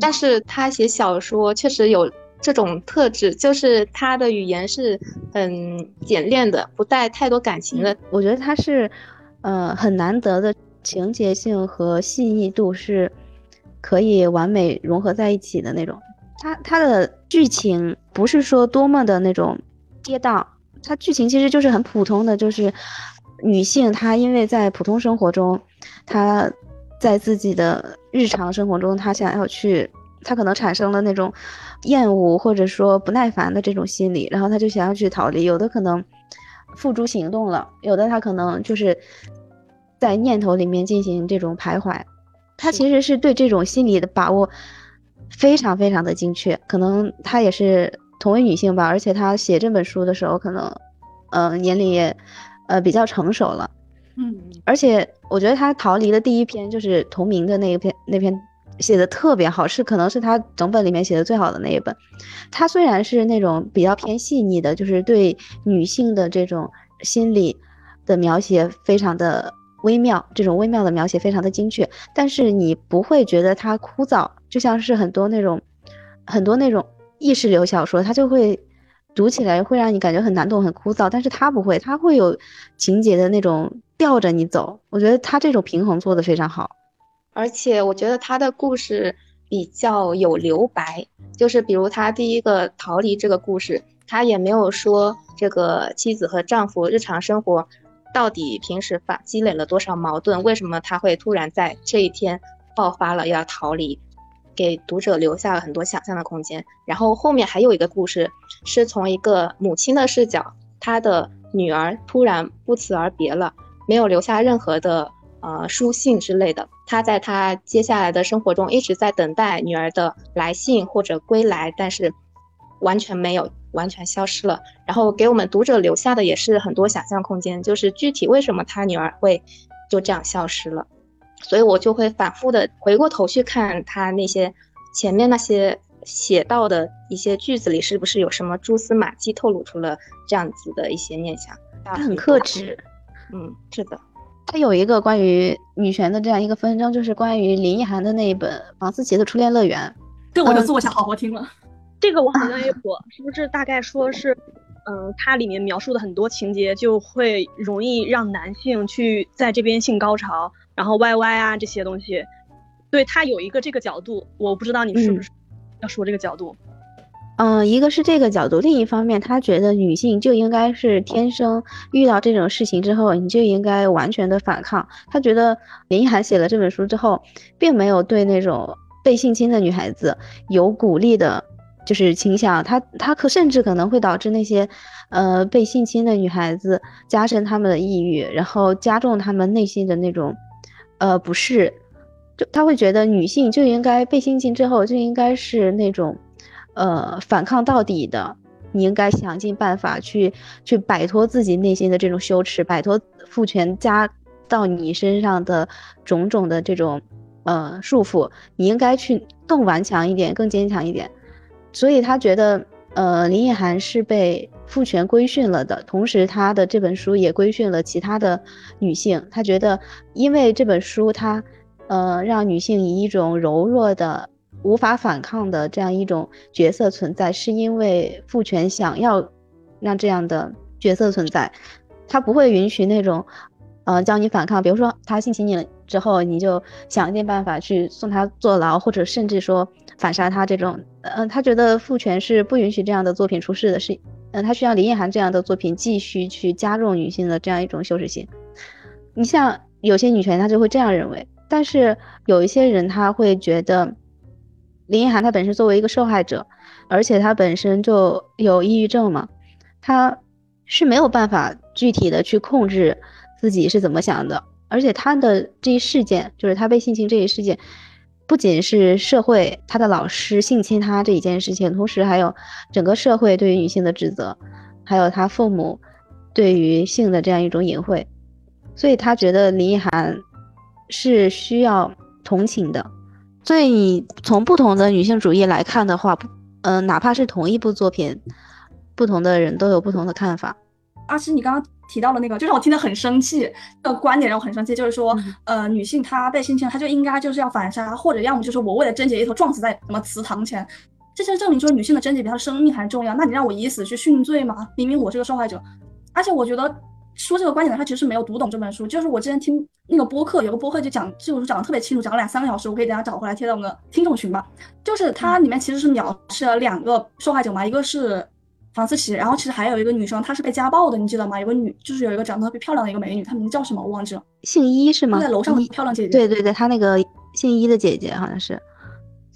但是他写小说确实有这种特质，就是他的语言是很简练的，不带太多感情的。我觉得他是，呃，很难得的情节性和细腻度是可以完美融合在一起的那种。他他的剧情不是说多么的那种跌宕，他剧情其实就是很普通的，就是。女性她因为在普通生活中，她在自己的日常生活中，她想要去，她可能产生了那种厌恶或者说不耐烦的这种心理，然后她就想要去逃离。有的可能付诸行动了，有的她可能就是在念头里面进行这种徘徊。他其实是对这种心理的把握非常非常的精确。可能她也是同为女性吧，而且她写这本书的时候，可能呃年龄也。呃，比较成熟了，嗯，而且我觉得他逃离的第一篇就是同名的那一篇，那篇写的特别好，是可能是他整本里面写的最好的那一本。他虽然是那种比较偏细腻的，就是对女性的这种心理的描写非常的微妙，这种微妙的描写非常的精确，但是你不会觉得它枯燥，就像是很多那种很多那种意识流小说，它就会。读起来会让你感觉很难懂、很枯燥，但是它不会，它会有情节的那种吊着你走。我觉得他这种平衡做得非常好，而且我觉得他的故事比较有留白，就是比如他第一个逃离这个故事，他也没有说这个妻子和丈夫日常生活到底平时发积累了多少矛盾，为什么他会突然在这一天爆发了要逃离。给读者留下了很多想象的空间。然后后面还有一个故事，是从一个母亲的视角，她的女儿突然不辞而别了，没有留下任何的呃书信之类的。她在她接下来的生活中一直在等待女儿的来信或者归来，但是完全没有，完全消失了。然后给我们读者留下的也是很多想象空间，就是具体为什么他女儿会就这样消失了。所以我就会反复的回过头去看他那些前面那些写到的一些句子里，是不是有什么蛛丝马迹透露出了这样子的一些念想？他很克制，嗯，是的。他有一个关于女权的这样一个纷争，就是关于林奕涵的那一本房思琪的初恋乐园。对我就坐下好好听了。这个我好像也火，是不是大概说是，嗯，它里面描述的很多情节就会容易让男性去在这边性高潮。然后 Y Y 啊这些东西，对他有一个这个角度，我不知道你是不是要说这个角度。嗯，一个是这个角度，另一方面他觉得女性就应该是天生遇到这种事情之后，你就应该完全的反抗。他觉得林奕涵写了这本书之后，并没有对那种被性侵的女孩子有鼓励的，就是倾向。他他可甚至可能会导致那些。呃，被性侵的女孩子加深他们的抑郁，然后加重他们内心的那种，呃，不适。就他会觉得女性就应该被性侵之后就应该是那种，呃反抗到底的，你应该想尽办法去去摆脱自己内心的这种羞耻，摆脱父权加到你身上的种种的这种呃束缚，你应该去更顽强一点，更坚强一点。所以他觉得，呃，林奕涵是被父权规训了的，同时他的这本书也规训了其他的女性。他觉得，因为这本书，他，呃，让女性以一种柔弱的、无法反抗的这样一种角色存在，是因为父权想要让这样的角色存在，他不会允许那种，呃，叫你反抗。比如说，他性侵你了之后，你就想尽办法去送他坐牢，或者甚至说。反杀他这种，嗯，他觉得父权是不允许这样的作品出世的，是，嗯，他需要林奕涵这样的作品继续去加重女性的这样一种羞耻心。你像有些女权，她就会这样认为，但是有一些人他会觉得，林奕涵她本身作为一个受害者，而且她本身就有抑郁症嘛，她是没有办法具体的去控制自己是怎么想的，而且她的这一事件，就是她被性侵这一事件。不仅是社会，他的老师性侵他这一件事情，同时还有整个社会对于女性的指责，还有他父母对于性的这样一种隐晦，所以他觉得林奕涵是需要同情的。所以你从不同的女性主义来看的话，嗯，哪怕是同一部作品，不同的人都有不同的看法。阿诗，你刚刚。提到了那个，就让我听得很生气的观点，让我很生气，就是说，呃，女性她被性侵，她就应该就是要反杀，或者要么就是我为了贞洁一头撞死在什么祠堂前，这就证明说女性的贞洁比她的生命还重要。那你让我以死去殉罪吗？明明我是个受害者，而且我觉得说这个观点的他其实是没有读懂这本书。就是我之前听那个播客，有个播客就讲这本书讲的特别清楚，讲了两三个小时，我可以等下找回来贴在我们的听众群吧。就是它里面其实是描述了两个受害者嘛，一个是。房思琪，然后其实还有一个女生，她是被家暴的，你记得吗？有个女，就是有一个长得特别漂亮的一个美女，她名字叫什么？我忘记了。姓伊是吗？在楼上的漂亮姐姐。对对对，她那个姓伊的姐姐好像是。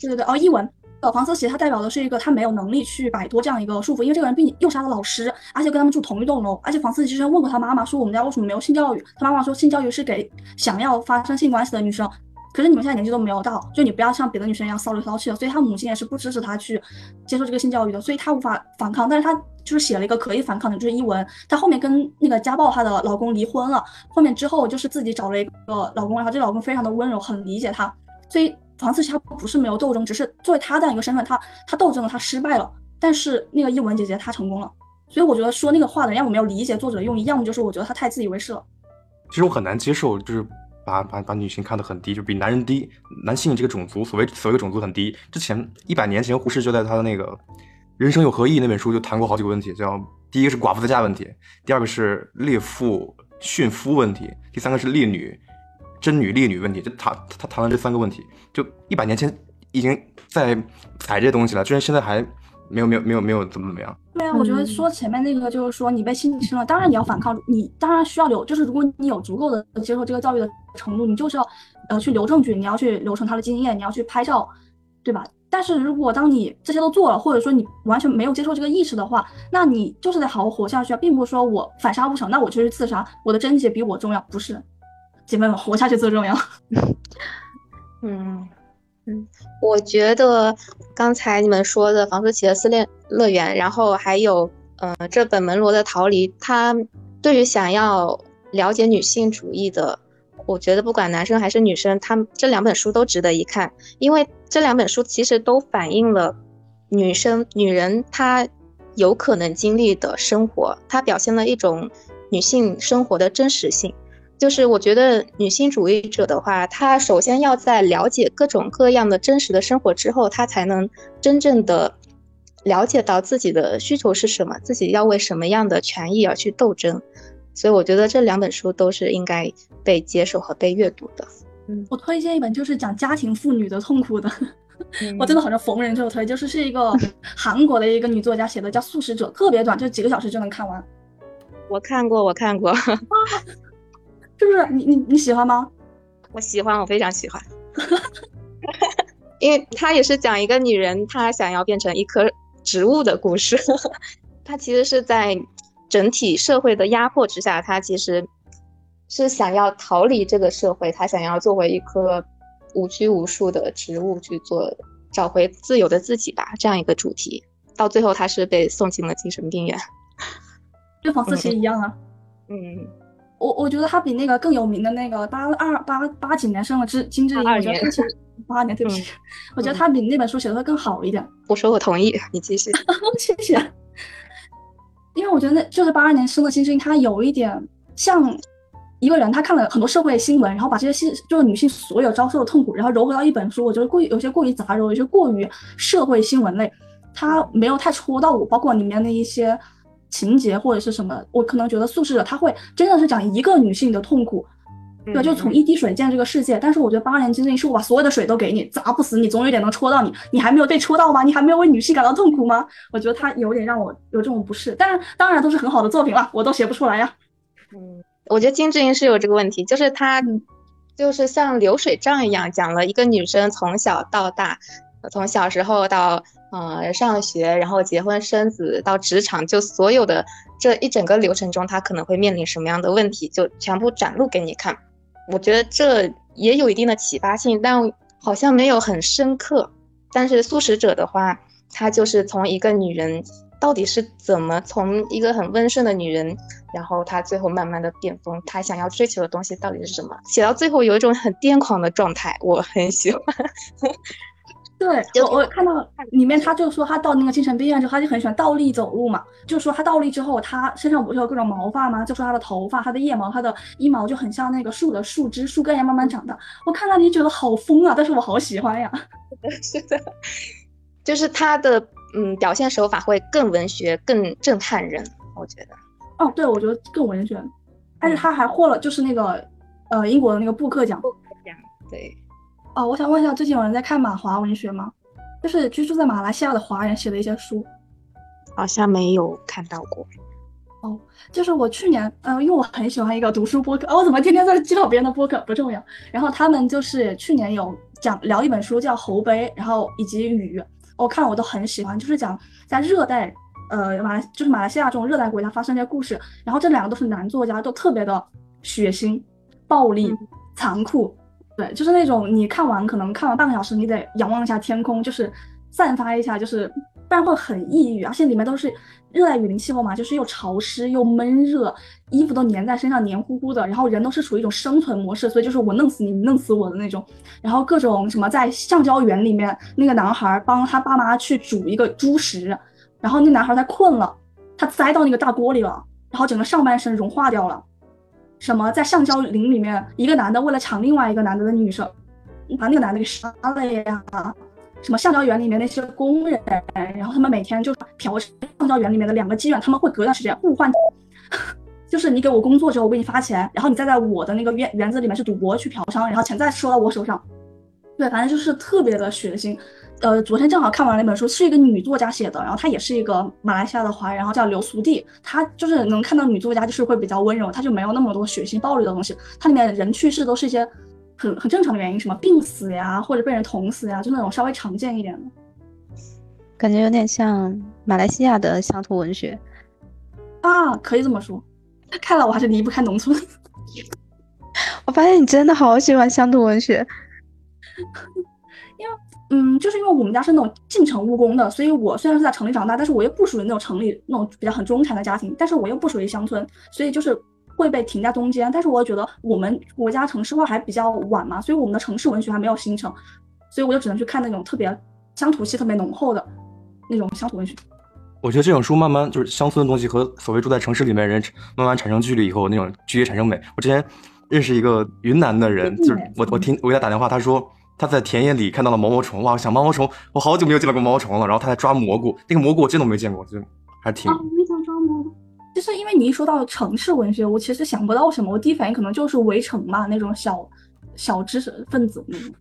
对对对，哦，伊文。呃，房思琪她代表的是一个她没有能力去摆脱这样一个束缚，因为这个人并诱杀了老师，而且跟他们住同一栋楼。而且房思琪之前问过她妈妈说，我们家为什么没有性教育？她妈妈说，性教育是给想要发生性关系的女生。可是你们现在年纪都没有到，就你不要像别的女生一样骚里骚气的。所以她母亲也是不支持她去接受这个性教育的，所以她无法反抗。但是她。就是写了一个可以反抗的，就是伊文。她后面跟那个家暴她的老公离婚了，后面之后就是自己找了一个老公，然后这老公非常的温柔，很理解她。所以房思琪她不是没有斗争，只是作为她这样一个身份，她她斗争了，她失败了。但是那个伊文姐姐她成功了。所以我觉得说那个话的人，要么没有理解作者的用意，要么就是我觉得他太自以为是了。其实我很难接受，就是把把把女性看得很低，就比男人低。男性这个种族，所谓所谓的种族很低。之前一百年前，胡适就在他的那个。人生有何意？那本书就谈过好几个问题，叫第一个是寡妇的嫁问题，第二个是烈妇殉夫问题，第三个是烈女贞女烈女问题。就谈他谈了这三个问题，就一百年前已经在踩这些东西了，居然现在还没有没有没有没有怎么怎么样？对啊，我觉得说前面那个就是说你被性侵了，当然你要反抗，你当然需要留，就是如果你有足够的接受这个教育的程度，你就是要呃去留证据，你要去留存他的经验，你要去拍照，对吧？但是如果当你这些都做了，或者说你完全没有接受这个意识的话，那你就是得好好活下去啊，并不是说我反杀不成，那我就去自杀，我的贞洁比我重要，不是，姐妹们，活下去最重要。嗯嗯，我觉得刚才你们说的房思琪的思恋乐园，然后还有呃这本门罗的逃离，它对于想要了解女性主义的。我觉得不管男生还是女生，他们这两本书都值得一看，因为这两本书其实都反映了女生、女人她有可能经历的生活，它表现了一种女性生活的真实性。就是我觉得女性主义者的话，她首先要在了解各种各样的真实的生活之后，她才能真正的了解到自己的需求是什么，自己要为什么样的权益而去斗争。所以我觉得这两本书都是应该被接受和被阅读的。嗯，我推荐一本就是讲家庭妇女的痛苦的，我真的好像逢人就推，就是是一个 韩国的一个女作家写的，叫《素食者》，特别短，就几个小时就能看完。我看过，我看过，是不是？你你你喜欢吗？我喜欢，我非常喜欢，因为他也是讲一个女人她想要变成一棵植物的故事，她其实是在。整体社会的压迫之下，她其实是想要逃离这个社会，她想要作为一棵无拘无束的植物去做找回自由的自己吧，这样一个主题。到最后，她是被送进了精神病院，跟房思琪一样啊。嗯，我我觉得他比那个更有名的那个八二八八几年生的金金智英，我觉得八二年对不起，我觉得他比那本书写的会更好一点。我说我同意，你继续，谢谢。因为我觉得那就是八二年生的金智英，她有一点像一个人，他看了很多社会新闻，然后把这些新就是女性所有遭受的痛苦，然后糅合到一本书。我觉得过于有些过于杂糅，有些过于社会新闻类。他没有太戳到我，包括里面的一些情节或者是什么，我可能觉得《素食者》他会真的是讲一个女性的痛苦，对，就从一滴水见这个世界。但是我觉得八年金智英是我把所有的水都给你，砸不死你，总有一点能戳到你。你还没有被戳到吗？你还没有为女性感到痛苦吗？我觉得他有点让我有这种不适。但是当然都是很好的作品了，我都写不出来呀。嗯，我觉得金智英是有这个问题，就是她就是像流水账一样，讲了一个女生从小到大，从小时候到。呃，上学，然后结婚生子，到职场，就所有的这一整个流程中，他可能会面临什么样的问题，就全部展露给你看。我觉得这也有一定的启发性，但好像没有很深刻。但是素食者的话，他就是从一个女人到底是怎么从一个很温顺的女人，然后她最后慢慢的变疯，她想要追求的东西到底是什么？写到最后有一种很癫狂的状态，我很喜欢。对我，我看到里面，他就说他到那个精神病院之后，他就很喜欢倒立走路嘛。就说他倒立之后，他身上不是有各种毛发吗？就说他的头发、他的腋毛、他的阴毛就很像那个树的树枝、树干一样慢慢长大。我看到你觉得好疯啊，但是我好喜欢呀。是的，就是他的嗯表现手法会更文学、更震撼人，我觉得。哦，对，我觉得更文学，但是他还获了就是那个呃英国的那个布克奖。布克奖，对。哦，我想问一下，最近有人在看马华文学吗？就是居住在马来西亚的华人写的一些书，好像没有看到过。哦，就是我去年，嗯，因为我很喜欢一个读书播客，我怎么天天在介绍别人的播客？不重要。然后他们就是去年有讲聊一本书叫《侯杯》，然后以及《雨》，我看我都很喜欢，就是讲在热带，呃，马来就是马来西亚这种热带国家发生一些故事。然后这两个都是男作家，都特别的血腥、暴力、残酷。对，就是那种你看完可能看完半个小时，你得仰望一下天空，就是散发一下，就是不然会很抑郁。而且里面都是热带雨林气候嘛，就是又潮湿又闷热，衣服都粘在身上黏糊糊的，然后人都是处于一种生存模式，所以就是我弄死你，你弄死我的那种。然后各种什么在橡胶园里面，那个男孩帮他爸妈去煮一个猪食，然后那男孩他困了，他栽到那个大锅里了，然后整个上半身融化掉了。什么在橡胶林里面，一个男的为了抢另外一个男的的女生，把那个男的给杀了呀？什么橡胶园里面那些工人，然后他们每天就嫖娼橡胶园里面的两个妓院，他们会隔段时间互换，就是你给我工作之后我给你发钱，然后你再在我的那个园园子里面去赌博去嫖娼，然后钱再收到我手上，对，反正就是特别的血腥。呃，昨天正好看完了一本书，是一个女作家写的，然后她也是一个马来西亚的华人，然后叫刘苏娣。她就是能看到女作家就是会比较温柔，她就没有那么多血腥暴力的东西。它里面人去世都是一些很很正常的原因，什么病死呀，或者被人捅死呀，就那种稍微常见一点的。感觉有点像马来西亚的乡土文学啊，可以这么说。看来我还是离不开农村。我发现你真的好喜欢乡土文学。嗯，就是因为我们家是那种进城务工的，所以我虽然是在城里长大，但是我又不属于那种城里那种比较很中产的家庭，但是我又不属于乡村，所以就是会被停在中间。但是我觉得我们国家城市化还比较晚嘛，所以我们的城市文学还没有形成，所以我就只能去看那种特别乡土气特别浓厚的那种乡土文学。我觉得这种书慢慢就是乡村的东西和所谓住在城市里面人慢慢产生距离以后，那种距离产生美。我之前认识一个云南的人，就是我我听我给他打电话，他说。他在田野里看到了毛毛虫，哇！想毛毛虫，我好久没有见到过毛毛虫了。然后他在抓蘑菇，那个蘑菇我见都没见过，就还挺。啊，你想抓蘑菇？就是因为你一说到城市文学，我其实想不到什么，我第一反应可能就是围城嘛，那种小小知识分子那种。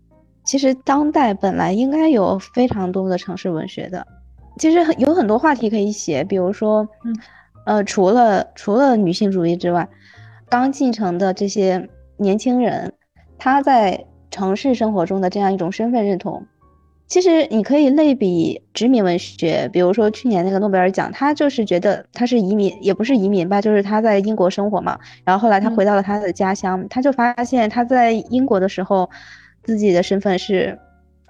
其实当代本来应该有非常多的城市文学的，其实有很多话题可以写，比如说，嗯呃，除了除了女性主义之外，刚进城的这些年轻人，他在。城市生活中的这样一种身份认同，其实你可以类比殖民文学，比如说去年那个诺贝尔奖，他就是觉得他是移民，也不是移民吧，就是他在英国生活嘛，然后后来他回到了他的家乡，他就发现他在英国的时候，自己的身份是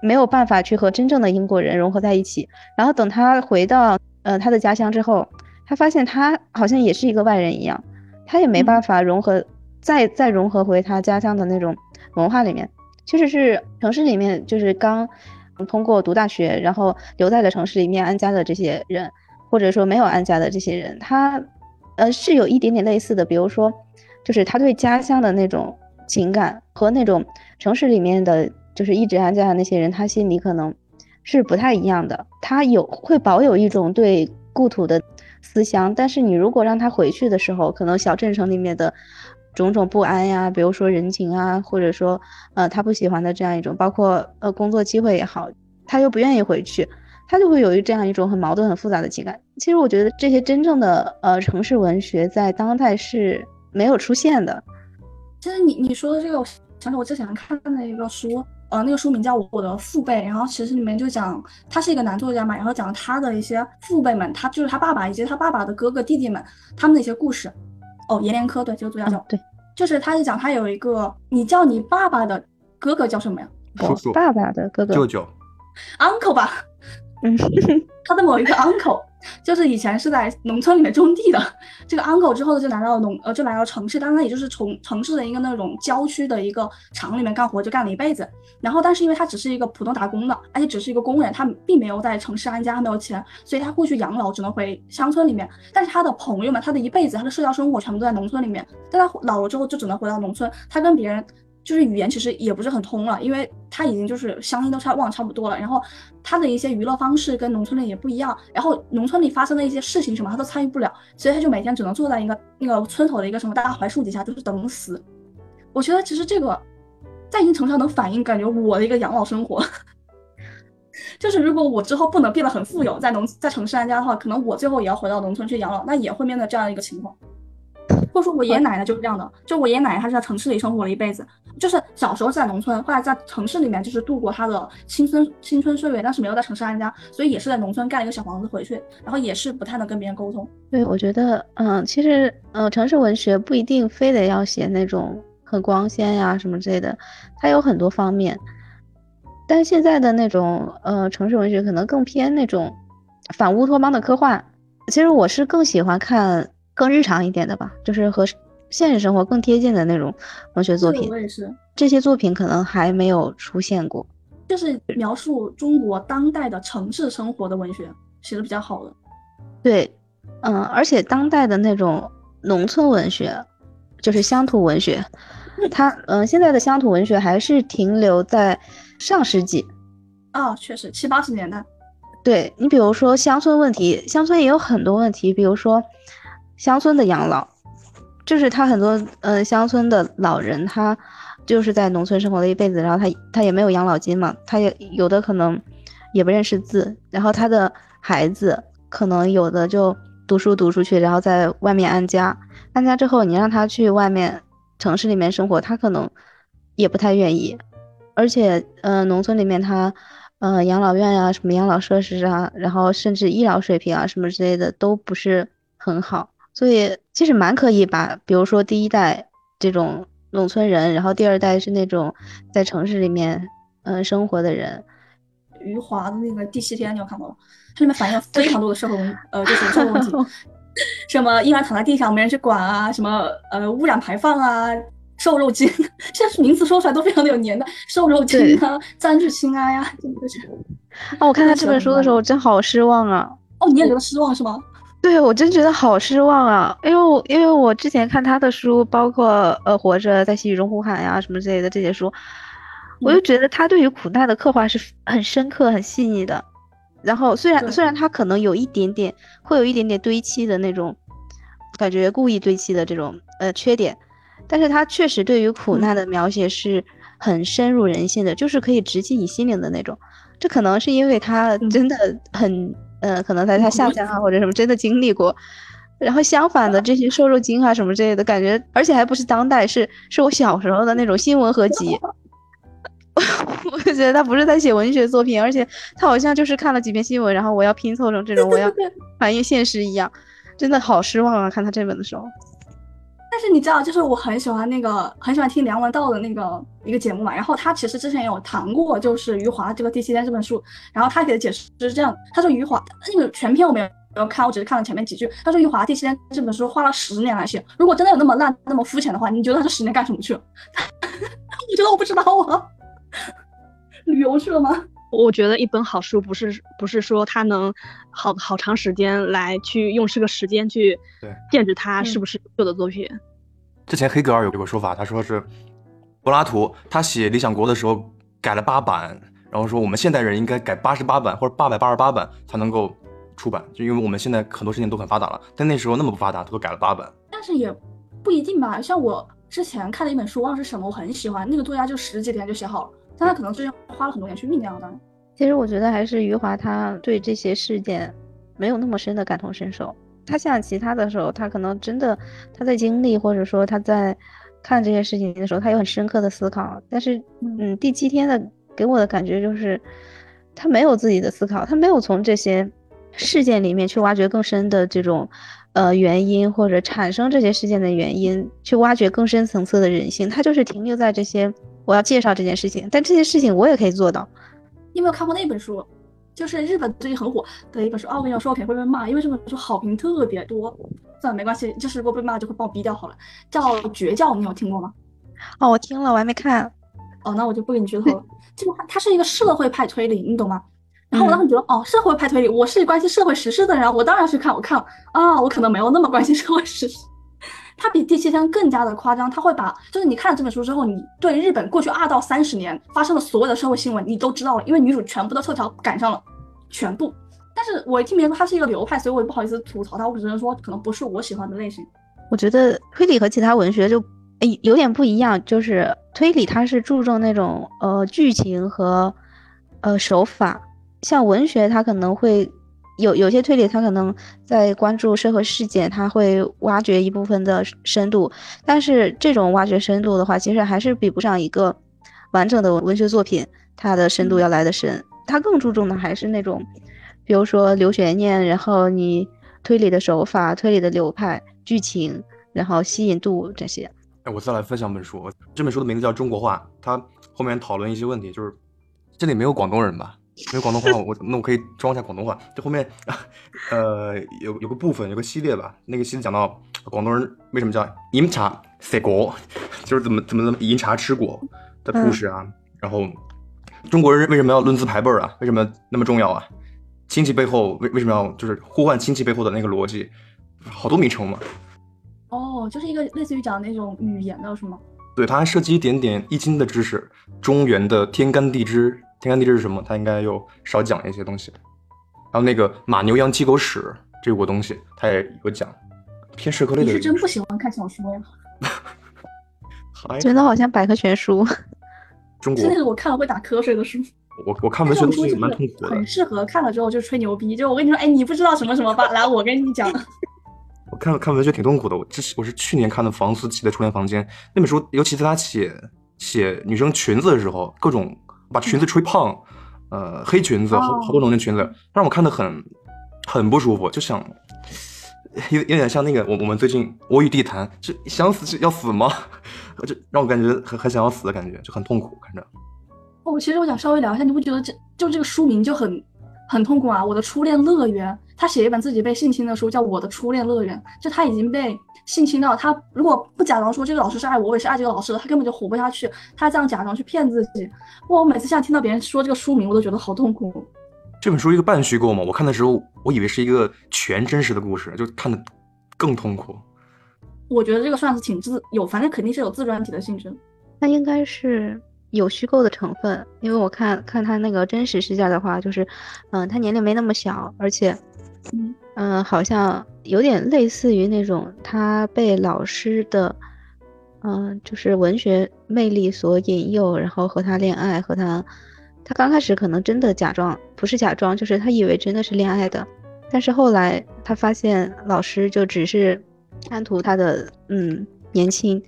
没有办法去和真正的英国人融合在一起。然后等他回到呃他的家乡之后，他发现他好像也是一个外人一样，他也没办法融合，再再融合回他家乡的那种文化里面。其实是城市里面就是刚通过读大学，然后留在了城市里面安家的这些人，或者说没有安家的这些人，他呃是有一点点类似的，比如说就是他对家乡的那种情感和那种城市里面的。就是一直安家的那些人，他心里可能是不太一样的。他有会保有一种对故土的思乡，但是你如果让他回去的时候，可能小镇城里面的种种不安呀，比如说人情啊，或者说呃他不喜欢的这样一种，包括呃工作机会也好，他又不愿意回去，他就会有一这样一种很矛盾、很复杂的情感。其实我觉得这些真正的呃城市文学在当代是没有出现的。其实你你说的这个，我想起我之前看的一个书。呃，那个书名叫《我的父辈》，然后其实里面就讲他是一个男作家嘛，然后讲他的一些父辈们，他就是他爸爸以及他爸爸的哥哥弟弟们他们的一些故事。哦，阎连科，对，就是作家叫对，就是他是讲他有一个，你叫你爸爸的哥哥叫什么呀？叔叔。爸爸的哥哥。舅舅。uncle 吧。嗯，他的某一个 uncle。就是以前是在农村里面种地的，这个 uncle 之后就来到农呃就来到城市，但是也就是从城市的一个那种郊区的一个厂里面干活，就干了一辈子。然后但是因为他只是一个普通打工的，而且只是一个工人，他并没有在城市安家，没有钱，所以他过去养老只能回乡村里面。但是他的朋友们，他的一辈子，他的社交生活全部都在农村里面。但他老了之后就只能回到农村，他跟别人。就是语言其实也不是很通了，因为他已经就是乡音都差忘差不多了，然后他的一些娱乐方式跟农村里也不一样，然后农村里发生的一些事情什么他都参与不了，所以他就每天只能坐在一个那个村头的一个什么大槐树底下，就是等死。我觉得其实这个在一定程度上能反映感觉我的一个养老生活，就是如果我之后不能变得很富有，在农在城市安家的话，可能我最后也要回到农村去养老，那也会面对这样一个情况。或者说，我爷爷奶奶就是这样的。就我爷爷奶奶，他是在城市里生活了一辈子，就是小时候在农村，后来在城市里面就是度过他的青春青春岁月，但是没有在城市安家，所以也是在农村盖了一个小房子回去，然后也是不太能跟别人沟通。对，我觉得，嗯，其实，嗯，城市文学不一定非得要写那种很光鲜呀什么之类的，它有很多方面。但是现在的那种，呃，城市文学可能更偏那种反乌托邦的科幻。其实我是更喜欢看。更日常一点的吧，就是和现实生活更贴近的那种文学作品。我也是，这些作品可能还没有出现过，就是描述中国当代的城市生活的文学写的比较好的。对，嗯，而且当代的那种农村文学，就是乡土文学，它，嗯，现在的乡土文学还是停留在上世纪。哦，确实，七八十年代。对你，比如说乡村问题，乡村也有很多问题，比如说。乡村的养老，就是他很多呃乡村的老人，他就是在农村生活了一辈子，然后他他也没有养老金嘛，他也有的可能也不认识字，然后他的孩子可能有的就读书读出去，然后在外面安家，安家之后你让他去外面城市里面生活，他可能也不太愿意，而且呃农村里面他呃养老院呀什么养老设施啊，然后甚至医疗水平啊什么之类的都不是很好。所以其实蛮可以把，比如说第一代这种农村人，然后第二代是那种在城市里面嗯生活的人。余华的那个《第七天》你有看过吗？它里面反映了非常多的社会问呃就是社会问题，什么婴儿躺在地上没人去管啊，什么呃污染排放啊，瘦肉精，现在名词说出来都非常的有年代，瘦肉精啊，占据亲爱呀，真的是。哦，我看他这本书的时候我真好失望啊。哦，你也觉得失望是吗？对我真觉得好失望啊！因为我因为我之前看他的书，包括呃《活着》在细雨中呼喊呀什么之类的这些书，我就觉得他对于苦难的刻画是很深刻、很细腻的。然后虽然虽然他可能有一点点会有一点点堆砌的那种感觉，故意堆砌的这种呃缺点，但是他确实对于苦难的描写是很深入人心的，就是可以直击你心灵的那种。这可能是因为他真的很。嗯，可能在他下乡啊或者什么真的经历过，然后相反的这些瘦肉精啊什么之类的感觉，而且还不是当代，是是我小时候的那种新闻合集。我就觉得他不是在写文学作品，而且他好像就是看了几篇新闻，然后我要拼凑成这种我要反映现实一样，真的好失望啊！看他这本的时候。但是你知道，就是我很喜欢那个，很喜欢听梁文道的那个一个节目嘛。然后他其实之前有谈过，就是余华这个《第七天》这本书。然后他给的解释是这样：他说余华那个全篇我没有没有看，我只是看了前面几句。他说余华《第七天》这本书花了十年来写，如果真的有那么烂、那么肤浅的话，你觉得他这十年干什么去了？我觉得我不知道啊，旅游去了吗？我觉得一本好书不是不是说它能好好长时间来去用这个时间去限制它是不是优秀的作品。之前黑格尔有这个说法，他说是柏拉图他写《理想国》的时候改了八版，然后说我们现代人应该改八十八版或者八百八十八版才能够出版，就因为我们现在很多事情都很发达了，但那时候那么不发达，他都改了八版。但是也不一定吧，像我之前看的一本书，忘了是什么，我很喜欢，那个作家就十几天就写好了。但他可能之前花了很多年去酝酿的。其实我觉得还是余华，他对这些事件没有那么深的感同身受。他像其他的时候，他可能真的他在经历，或者说他在看这些事情的时候，他有很深刻的思考。但是，嗯，第七天的给我的感觉就是，他没有自己的思考，他没有从这些事件里面去挖掘更深的这种呃原因，或者产生这些事件的原因，去挖掘更深层次的人性。他就是停留在这些。我要介绍这件事情，但这件事情我也可以做到。你有没有看过那本书？就是日本最近很火的一本书。哦，我跟你说，我肯定会被骂，因为这本书好评特别多。算了，没关系，就是如果被骂就会把我逼掉好了。叫《绝教》，你有听过吗？哦，我听了，我还没看。哦，那我就不给你剧透了。这个它是一个社会派推理，你懂吗？然后我当时觉得，哦，社会派推理，我是关心社会时事的人，我当然去看。我看啊，我可能没有那么关心社会时事。它比第七天更加的夸张，它会把就是你看了这本书之后，你对日本过去二到三十年发生的所有的社会新闻你都知道了，因为女主全部的头条赶上了，全部。但是我一听别人说它是一个流派，所以我也不好意思吐槽它，我只能说可能不是我喜欢的类型。我觉得推理和其他文学就诶有点不一样，就是推理它是注重那种呃剧情和呃手法，像文学它可能会。有有些推理，他可能在关注社会事件，他会挖掘一部分的深度，但是这种挖掘深度的话，其实还是比不上一个完整的文学作品，它的深度要来的深。他更注重的还是那种，比如说留悬念，然后你推理的手法、推理的流派、剧情，然后吸引度这些。哎，我再来分享本书，这本书的名字叫《中国话》，它后面讨论一些问题，就是这里没有广东人吧？没有广东话，我那我可以装一下广东话。这后面，呃，有有个部分，有个系列吧。那个系列讲到广东人为什么叫饮茶食果，就是怎么怎么怎么饮茶吃果的故事啊。然后中国人为什么要论资排辈啊？为什么那么重要啊？亲戚背后为为什么要就是呼唤亲戚背后的那个逻辑？好多名称嘛。哦，就是一个类似于讲那种语言的是吗？对，它还涉及一点点易经的知识，中原的天干地支。天干地支是什么？他应该又少讲一些东西。然后那个马牛羊鸡狗屎这个东西，他也有讲，偏社科类的。你是真不喜欢看小说呀？觉得好像百科全书。中国是那个我看了会打瞌睡的书。我我看文学书蛮痛苦的。很适合看了之后就吹牛逼，就我跟你说，哎，你不知道什么什么吧？来，我跟你讲。我看看文学挺痛苦的。我这是我是去年看的房思琪的《初恋房间》那本书，尤其在他写写女生裙子的时候，各种。把裙子吹胖，呃，黑裙子，好好多种的裙子，让我看的很很不舒服，就想有有点像那个我我们最近我与地坛，就想死是要死吗？就让我感觉很很想要死的感觉，就很痛苦看着。哦，其实我想稍微聊一下，你不觉得这就这个书名就很很痛苦啊？我的初恋乐园，他写一本自己被性侵的书，叫《我的初恋乐园》，就他已经被。性侵到他，如果不假装说这个老师是爱我，我也是爱这个老师的，他根本就活不下去。他这样假装去骗自己，哇！我每次现在听到别人说这个书名，我都觉得好痛苦。这本书一个半虚构嘛，我看的时候我以为是一个全真实的故事，就看的更痛苦。我觉得这个算是挺自有，反正肯定是有自传体的性质。那应该是有虚构的成分，因为我看看他那个真实事件的话，就是，嗯，他年龄没那么小，而且，嗯。嗯，好像有点类似于那种他被老师的，嗯，就是文学魅力所引诱，然后和他恋爱，和他，他刚开始可能真的假装不是假装，就是他以为真的是恋爱的，但是后来他发现老师就只是贪图他的嗯年轻，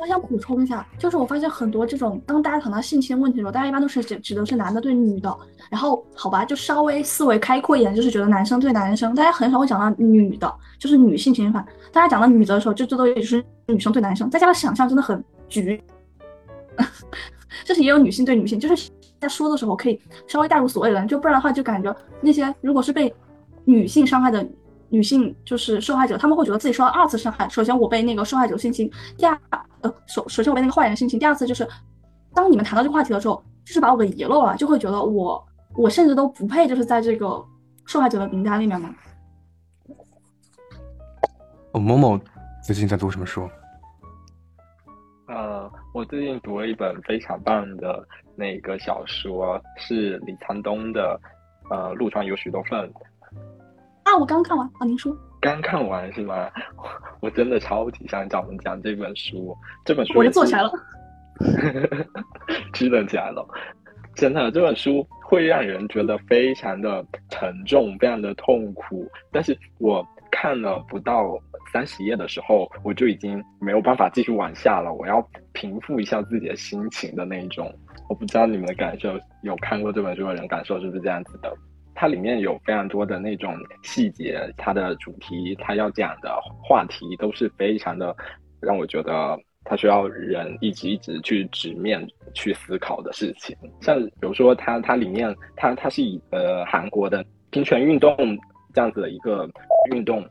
我想补充一下，就是我发现很多这种，当大家谈到性侵问题的时候，大家一般都是指指的是男的对女的，然后好吧，就稍微思维开阔一点，就是觉得男生对男生，大家很少会讲到女的，就是女性侵犯。大家讲到女的的时候，就最多也就是女生对男生，大家的想象真的很局，就是也有女性对女性，就是在说的时候可以稍微带入所有人，就不然的话就感觉那些如果是被女性伤害的。女性就是受害者，他们会觉得自己受到二次伤害。首先，我被那个受害者性侵；第二，呃，首首先我被那个坏人性侵；第二次就是，当你们谈到这个话题的时候，就是把我给遗漏了，就会觉得我我甚至都不配，就是在这个受害者的名单里面嘛。哦，某某最近在读什么书？呃，我最近读了一本非常棒的那个小说，是李沧东的，呃，《路上有许多份》。啊，我刚看完啊，您说刚看完是吗？我真的超级想找人讲这本书，这本书我就坐起来了，支棱起来了，真的这本书会让人觉得非常的沉重，非常的痛苦。但是我看了不到三十页的时候，我就已经没有办法继续往下了，我要平复一下自己的心情的那一种。我不知道你们的感受，有看过这本书的人感受是不是这样子的？它里面有非常多的那种细节，它的主题，它要讲的话题都是非常的让我觉得它需要人一直一直去直面去思考的事情。像比如说，它它里面它它是以呃韩国的平权运动这样子的一个运动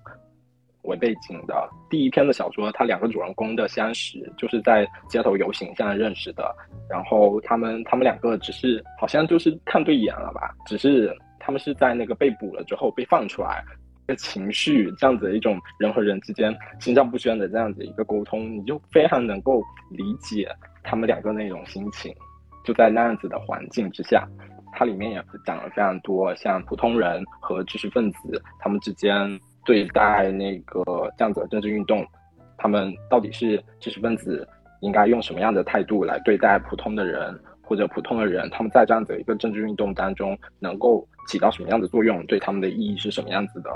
为背景的。第一篇的小说，它两个主人公的相识就是在街头游行上认识的，然后他们他们两个只是好像就是看对眼了吧，只是。他们是在那个被捕了之后被放出来，的情绪这样子的一种人和人之间心照不宣的这样子一个沟通，你就非常能够理解他们两个那种心情。就在那样子的环境之下，它里面也讲了非常多，像普通人和知识分子他们之间对待那个这样子的政治运动，他们到底是知识分子应该用什么样的态度来对待普通的人？或者普通的人，他们在这样的一个政治运动当中，能够起到什么样的作用？对他们的意义是什么样子的？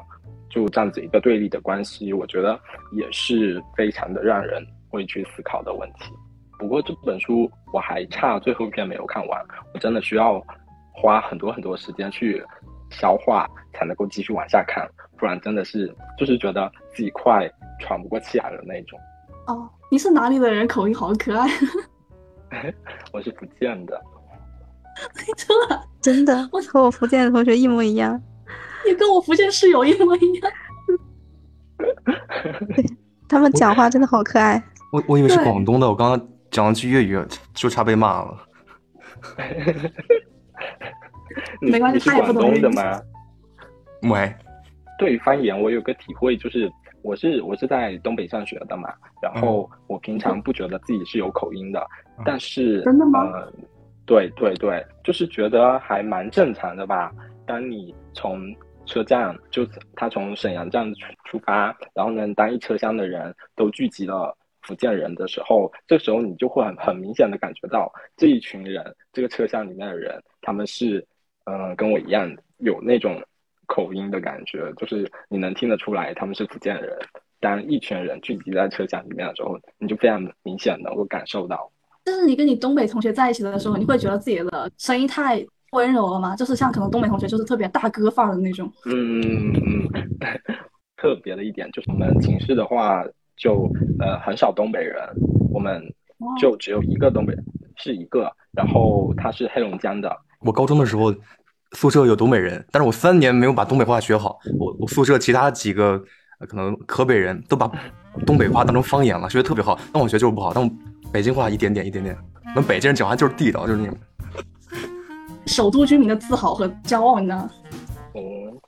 就这样子一个对立的关系，我觉得也是非常的让人会去思考的问题。不过这本书我还差最后一篇没有看完，我真的需要花很多很多时间去消化，才能够继续往下看，不然真的是就是觉得自己快喘不过气来的那种。哦，你是哪里的人？口音好可爱。我是福建的，真的真的，我和我福建的同学一模一样。你跟我福建室友一模一样。他们讲话真的好可爱。我我以为是广东的，我刚刚讲了句粤语，就差被骂了。没关系，他也不懂的吗？喂，对方言我有个体会，就是我是我是在东北上学的嘛，然后我平常不觉得自己是有口音的。但是，真的吗？对对对，就是觉得还蛮正常的吧。当你从车站，就他从沈阳站出出发，然后呢，当一车厢的人都聚集了福建人的时候，这时候你就会很很明显的感觉到这一群人，这个车厢里面的人，他们是，嗯，跟我一样有那种口音的感觉，就是你能听得出来他们是福建人。当一群人聚集在车厢里面的时候，你就非常明显能够感受到。就是你跟你东北同学在一起的时候，你会觉得自己的声音太温柔了吗？就是像可能东北同学就是特别大哥范儿的那种。嗯嗯嗯。特别的一点就是我们寝室的话，就呃很少东北人，我们就只有一个东北人，是一个，然后他是黑龙江的。我高中的时候宿舍有东北人，但是我三年没有把东北话学好。我我宿舍其他几个可能河北人都把东北话当成方言了，学的特别好，但我学就是不好。但我北京话一点点一点点，我们北京人讲话就是地道，就是那种首都居民的自豪和骄傲，你知道吗？哦。